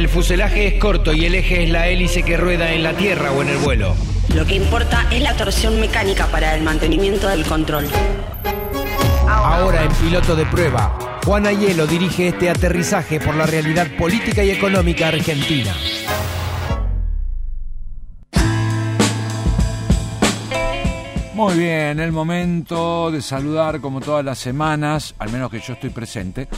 El fuselaje es corto y el eje es la hélice que rueda en la tierra o en el vuelo. Lo que importa es la torsión mecánica para el mantenimiento del control. Ahora en piloto de prueba, Juan Ayelo dirige este aterrizaje por la realidad política y económica argentina. Muy bien, el momento de saludar como todas las semanas, al menos que yo estoy presente,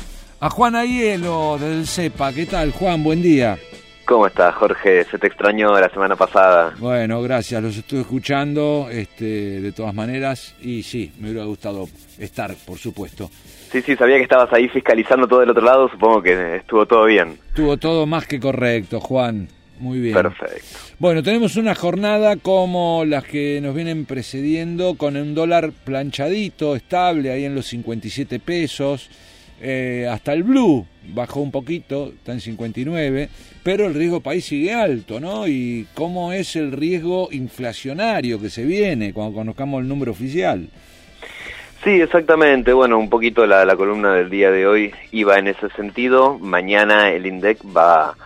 a Juan Ayelo del CEPA. ¿Qué tal, Juan? Buen día. ¿Cómo estás, Jorge? Se te extrañó la semana pasada. Bueno, gracias, los estuve escuchando este, de todas maneras y sí, me hubiera gustado estar, por supuesto. Sí, sí, sabía que estabas ahí fiscalizando todo del otro lado, supongo que estuvo todo bien. Estuvo todo más que correcto, Juan. Muy bien. Perfecto. Bueno, tenemos una jornada como las que nos vienen precediendo, con un dólar planchadito, estable, ahí en los 57 pesos. Eh, hasta el blue bajó un poquito, está en 59, pero el riesgo país sigue alto, ¿no? Y cómo es el riesgo inflacionario que se viene cuando conozcamos el número oficial. Sí, exactamente. Bueno, un poquito la, la columna del día de hoy iba en ese sentido. Mañana el INDEC va,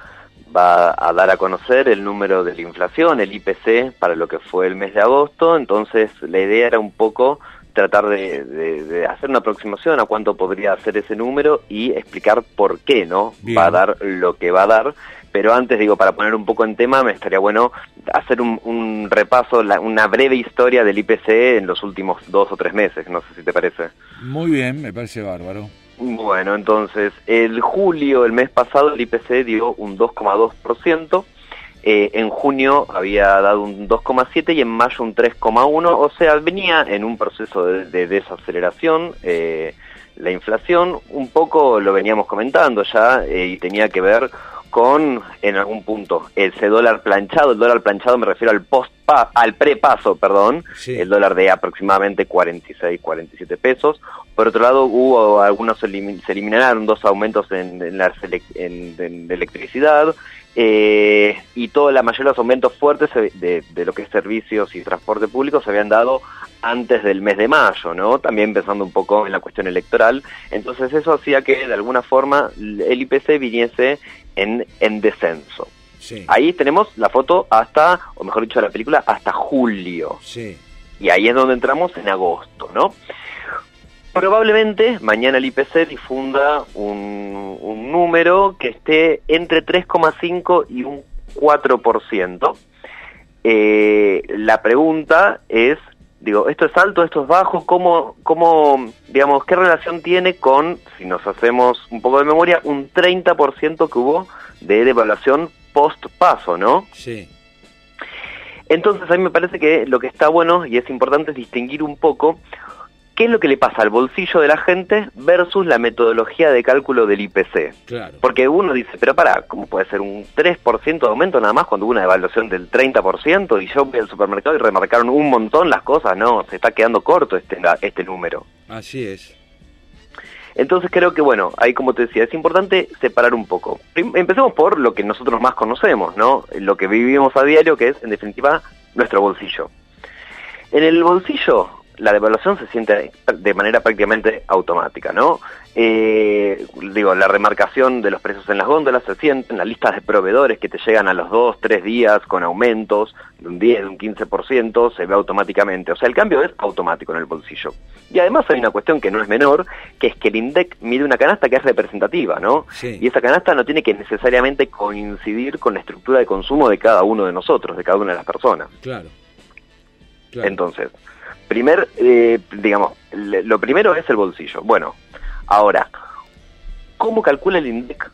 va a dar a conocer el número de la inflación, el IPC, para lo que fue el mes de agosto. Entonces, la idea era un poco tratar de, hacer una aproximación a cuánto podría ser ese número y explicar por qué no va a dar lo que va a dar. Pero antes, digo, para poner un poco en tema, me estaría bueno hacer un, repaso, una breve historia del IPC en los últimos dos o tres meses, no sé si te parece. Muy bien, me parece bárbaro. Bueno, entonces, el julio, el mes pasado, el IPC dio un 2,2%. Eh, en junio había dado un 2,7 y en mayo un 3,1, o sea, venía en un proceso de, desaceleración. Eh, la inflación, un poco lo veníamos comentando ya, eh, y tenía que ver con, en algún punto, ese dólar planchado, el dólar planchado me refiero al post al prepaso, perdón, el dólar de aproximadamente 46, 47 pesos. Por otro lado, hubo algunos, se eliminaron dos aumentos en, la en electricidad eh, y toda la mayoría de los aumentos fuertes de, lo que es servicios y transporte público se habían dado antes del mes de mayo, ¿no? También pensando un poco en la cuestión electoral. Entonces eso hacía que de alguna forma el IPC viniese en, en descenso. Ahí tenemos la foto hasta, o mejor dicho, la película hasta julio. Y ahí es donde entramos en agosto, ¿no? Probablemente mañana el IPC difunda un, número que esté entre 3,5 y un 4%. Eh, la pregunta es, digo, ¿esto es alto, esto es bajo? ¿Cómo, ¿Cómo, digamos, qué relación tiene con, si nos hacemos un poco de memoria, un 30% que hubo de devaluación post-paso, ¿no? Sí. Entonces a mí me parece que lo que está bueno y es importante es distinguir un poco qué es lo que le pasa al bolsillo de la gente versus la metodología de cálculo del IPC. Claro. Porque uno dice, pero para, ¿cómo puede ser un 3% de aumento nada más cuando hubo una devaluación del 30% y yo voy al supermercado y remarcaron un montón las cosas? No, se está quedando corto este, este número. Así es. Entonces creo que, bueno, ahí como te decía, es importante separar un poco. Empecemos por lo que nosotros más conocemos, ¿no? Lo que vivimos a diario, que es, en definitiva, nuestro bolsillo. En el bolsillo la devaluación se siente de manera prácticamente automática, ¿no? Eh, digo, la remarcación de los precios en las góndolas se siente en las listas de proveedores que te llegan a los dos, tres días con aumentos de un 10, de un 15%, se ve automáticamente. O sea, el cambio es automático en el bolsillo. Y además hay una cuestión que no es menor, que es que el INDEC mide una canasta que es representativa, ¿no? Y esa canasta no tiene que necesariamente coincidir con la estructura de consumo de cada uno de nosotros, de cada una de las personas. claro. Entonces, Primer, eh, digamos, lo primero es el bolsillo. Bueno, ahora, ¿cómo calcula el INDEC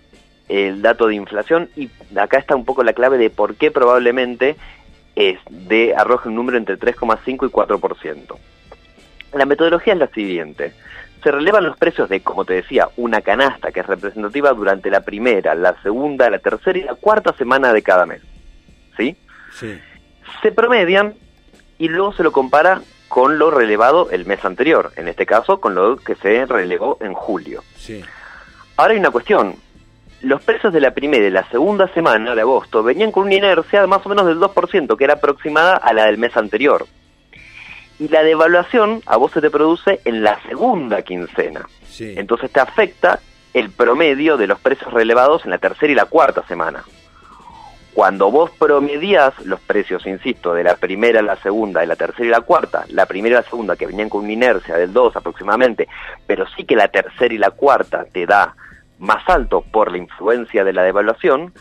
el dato de inflación? Y acá está un poco la clave de por qué probablemente es de arroja un número entre 3,5 y 4%. La metodología es la siguiente. Se relevan los precios de, como te decía, una canasta que es representativa durante la primera, la segunda, la tercera y la cuarta semana de cada mes. ¿Sí? Sí. Se promedian y luego se lo compara con lo relevado el mes anterior, en este caso con lo que se relevó en julio. Sí. Ahora hay una cuestión. Los precios de la primera y la segunda semana de agosto venían con una inercia de más o menos del 2%, que era aproximada a la del mes anterior. Y la devaluación a vos se te produce en la segunda quincena. Sí. Entonces te afecta el promedio de los precios relevados en la tercera y la cuarta semana. Cuando vos promedias los precios, insisto, de la primera, la segunda, de la tercera y la cuarta, la primera y la segunda que venían con una inercia del 2 aproximadamente, pero sí que la tercera y la cuarta te da más alto por la influencia de la devaluación,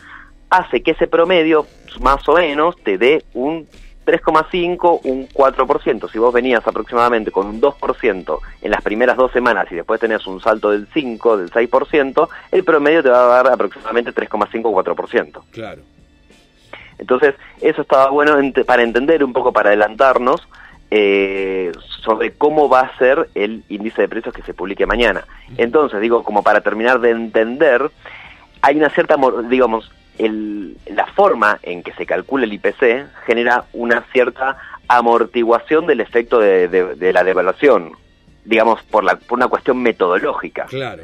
hace que ese promedio más o menos te dé un 3,5, un 4%. Si vos venías aproximadamente con un 2% en las primeras dos semanas y después tenés un salto del 5, del 6%, el promedio te va a dar aproximadamente 3,5 o 4%. Claro. Entonces, eso estaba bueno para entender un poco, para adelantarnos eh, sobre cómo va a ser el índice de precios que se publique mañana. Entonces, digo, como para terminar de entender, hay una cierta, digamos, el, la forma en que se calcula el IPC genera una cierta amortiguación del efecto de, la devaluación, digamos, por, la, por una cuestión metodológica. Claro.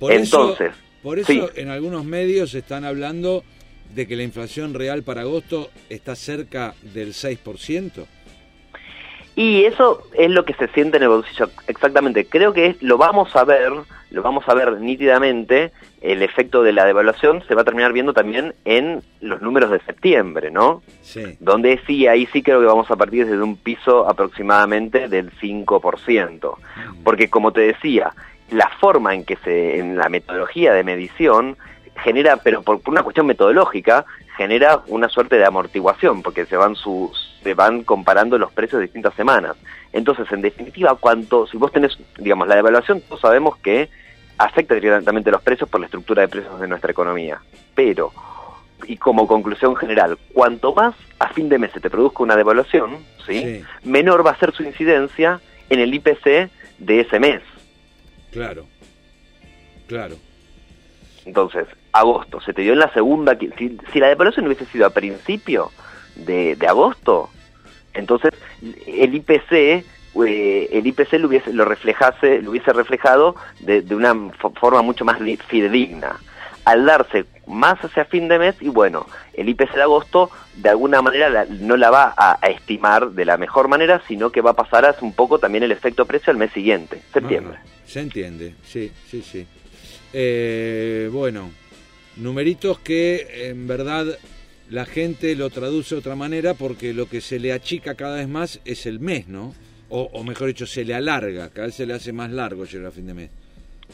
Por Entonces, eso, por eso en algunos medios están hablando de que la inflación real para agosto está cerca del 6%. Y eso es lo que se siente en el bolsillo, exactamente. Creo que lo vamos a ver, lo vamos a ver nítidamente, el efecto de la devaluación se va a terminar viendo también en los números de septiembre, ¿no? Sí. Donde sí, ahí sí creo que vamos a partir desde un piso aproximadamente del 5%. Mm. Porque como te decía, la forma en que se, en la metodología de medición, genera, pero por, una cuestión metodológica, genera una suerte de amortiguación, porque se van sus se van comparando los precios de distintas semanas. Entonces, en definitiva, cuánto, si vos tenés, digamos, la devaluación, todos sabemos que afecta directamente los precios por la estructura de precios de nuestra economía. Pero, y como conclusión general, cuanto más a fin de mes se te produzca una devaluación, ¿sí? menor va a ser su incidencia en el IPC de ese mes. Claro, claro. Entonces, agosto, se te dio en la segunda, si, la devaluación hubiese sido a principio de, de agosto, entonces, el IPC, eh, el IPC lo hubiese, lo reflejase, lo hubiese reflejado de, una forma mucho más fidedigna. Al darse más hacia fin de mes, y bueno, el IPC de agosto de alguna manera no la va a, estimar de la mejor manera, sino que va a pasar a un poco también el efecto precio al mes siguiente, septiembre. se entiende, sí, sí, sí. Eh, bueno, numeritos que en verdad la gente lo traduce de otra manera porque lo que se le achica cada vez más es el mes, ¿no? O, mejor dicho, se le alarga, cada vez se le hace más largo llegar a fin de mes.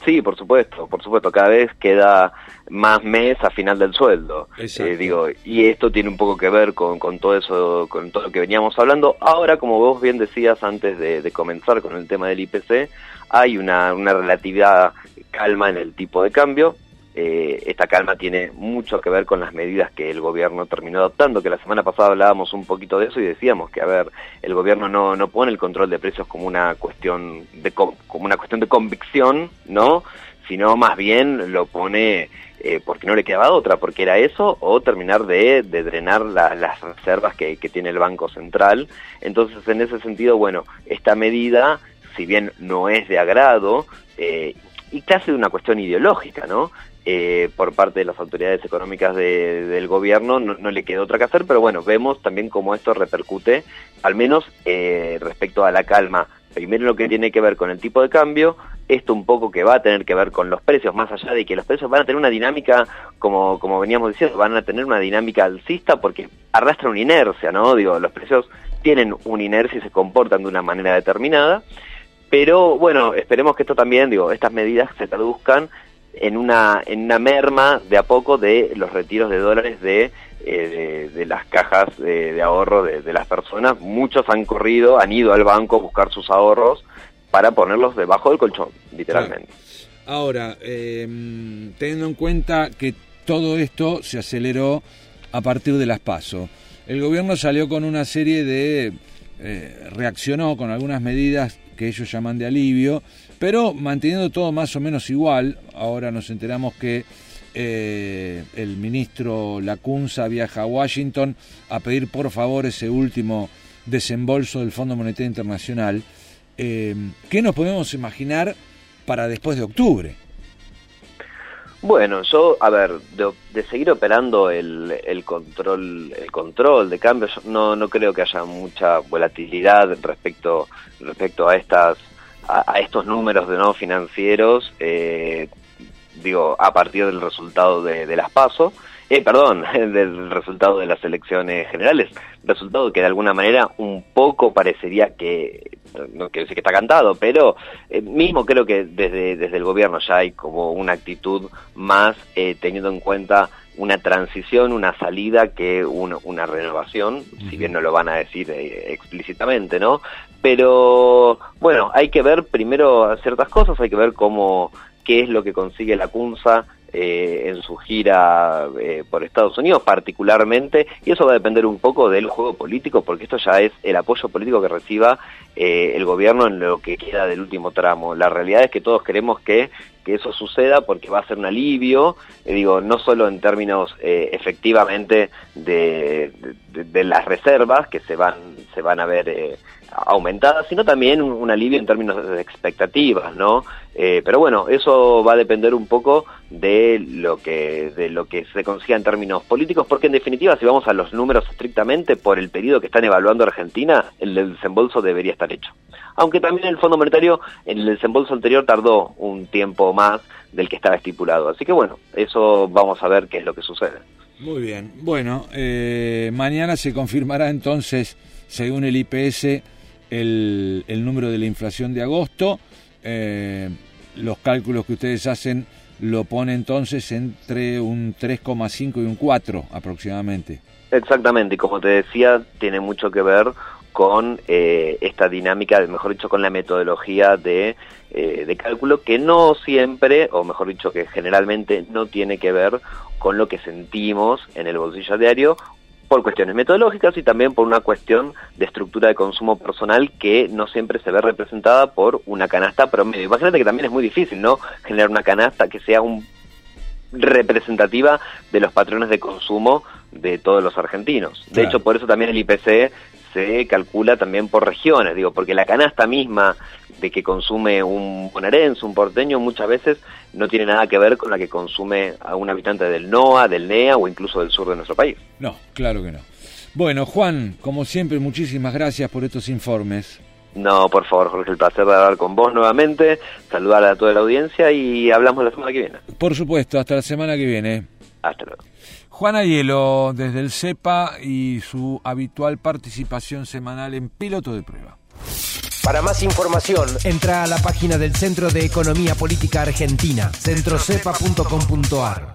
Sí, por supuesto, por supuesto, cada vez queda más mes a final del sueldo. Eh, digo, y esto tiene un poco que ver con, con, todo eso, con todo lo que veníamos hablando. Ahora, como vos bien decías antes de, de comenzar con el tema del IPC, hay una, una relatividad calma en el tipo de cambio, eh, esta calma tiene mucho que ver con las medidas que el gobierno terminó adoptando, que la semana pasada hablábamos un poquito de eso y decíamos que, a ver, el gobierno no, no pone el control de precios como una cuestión de, como una cuestión de convicción, ¿no? Sino más bien lo pone eh, porque no le quedaba otra, porque era eso o terminar de, drenar las reservas que, tiene el Banco Central. Entonces, en ese sentido, bueno, esta medida, si bien no es de agrado, eh, y casi de una cuestión ideológica, ¿no? Eh, por parte de las autoridades económicas del gobierno no, le quedó otra que hacer, pero bueno, vemos también cómo esto repercute, al menos eh, respecto a la calma. Primero lo que tiene que ver con el tipo de cambio, esto un poco que va a tener que ver con los precios, más allá de que los precios van a tener una dinámica, como, como veníamos diciendo, van a tener una dinámica alcista porque arrastra una inercia, ¿no? Digo, los precios tienen una inercia y se comportan de una manera determinada, pero bueno, esperemos que esto también, digo, estas medidas se traduzcan en una, en una merma de a poco de los retiros de dólares de, eh, de, las cajas de, ahorro de, las personas. Muchos han corrido, han ido al banco a buscar sus ahorros para ponerlos debajo del colchón, literalmente. Ahora, em, teniendo en cuenta que todo esto se aceleró a partir de las PASO, el gobierno salió con una serie de... Eh, reaccionó con algunas medidas que ellos llaman de alivio, pero manteniendo todo más o menos igual. Ahora nos enteramos que eh, el ministro Lacunza viaja a Washington a pedir por favor ese último desembolso del Fondo Monetario Internacional. Eh, ¿Qué nos podemos imaginar para después de octubre? Bueno, yo, a ver, de, seguir operando el, el, control el control de cambios, no, no creo que haya mucha volatilidad respecto respecto a estas a, estos números de no financieros, eh, digo, a partir del resultado de, las PASO. Eh, perdón, del resultado de las elecciones generales, resultado que de alguna manera un poco parecería que, no quiero decir que está cantado, pero eh, mismo creo que desde, desde el gobierno ya hay como una actitud más eh, teniendo en cuenta una transición, una salida que una renovación, si bien no lo van a decir eh, explícitamente, ¿no? Pero bueno, hay que ver primero ciertas cosas, hay que ver cómo qué es lo que consigue la CUNSA eh, en su gira eh, por Estados Unidos particularmente, y eso va a depender un poco del juego político, porque esto ya es el apoyo político que reciba eh, el gobierno en lo que queda del último tramo. La realidad es que todos queremos que, que eso suceda porque va a ser un alivio, digo, no solo en términos efectivamente de, de, las reservas que se van, se van a ver aumentada, sino también un, alivio en términos de expectativas, ¿no? Eh, pero bueno, eso va a depender un poco de lo que de lo que se consiga en términos políticos, porque en definitiva, si vamos a los números estrictamente por el periodo que están evaluando Argentina, el desembolso debería estar hecho. Aunque también el Fondo Monetario en el desembolso anterior tardó un tiempo más del que estaba estipulado. Así que bueno, eso vamos a ver qué es lo que sucede. Muy bien. Bueno, eh, mañana se confirmará entonces, según el IPS, el, número de la inflación de agosto. Eh, los cálculos que ustedes hacen lo pone entonces entre un 3,5 y un 4 aproximadamente. Exactamente, y como te decía, tiene mucho que ver con eh, esta dinámica, mejor dicho, con la metodología de, eh, de cálculo que no siempre, o mejor dicho, que generalmente no tiene que ver con lo que sentimos en el bolsillo diario por cuestiones metodológicas y también por una cuestión de estructura de consumo personal que no siempre se ve representada por una canasta promedio. Imagínate que también es muy difícil, ¿no? Generar una canasta que sea un representativa de los patrones de consumo de todos los argentinos. De hecho, por eso también el IPC se calcula también por regiones, digo, porque la canasta misma de que consume un bonaerense, un porteño, muchas veces no tiene nada que ver con la que consume a un habitante del NOA, del NEA o incluso del sur de nuestro país. No, claro que no. Bueno, Juan, como siempre, muchísimas gracias por estos informes. No, por favor, Jorge, el placer de hablar con vos nuevamente, saludar a toda la audiencia y hablamos la semana que viene. Por supuesto, hasta la semana que viene. Hasta luego. Juan Ayelo, desde el CEPA y su habitual participación semanal en piloto de prueba. Para más información, entra a la página del Centro de Economía Política Argentina, centrocepa.com.ar.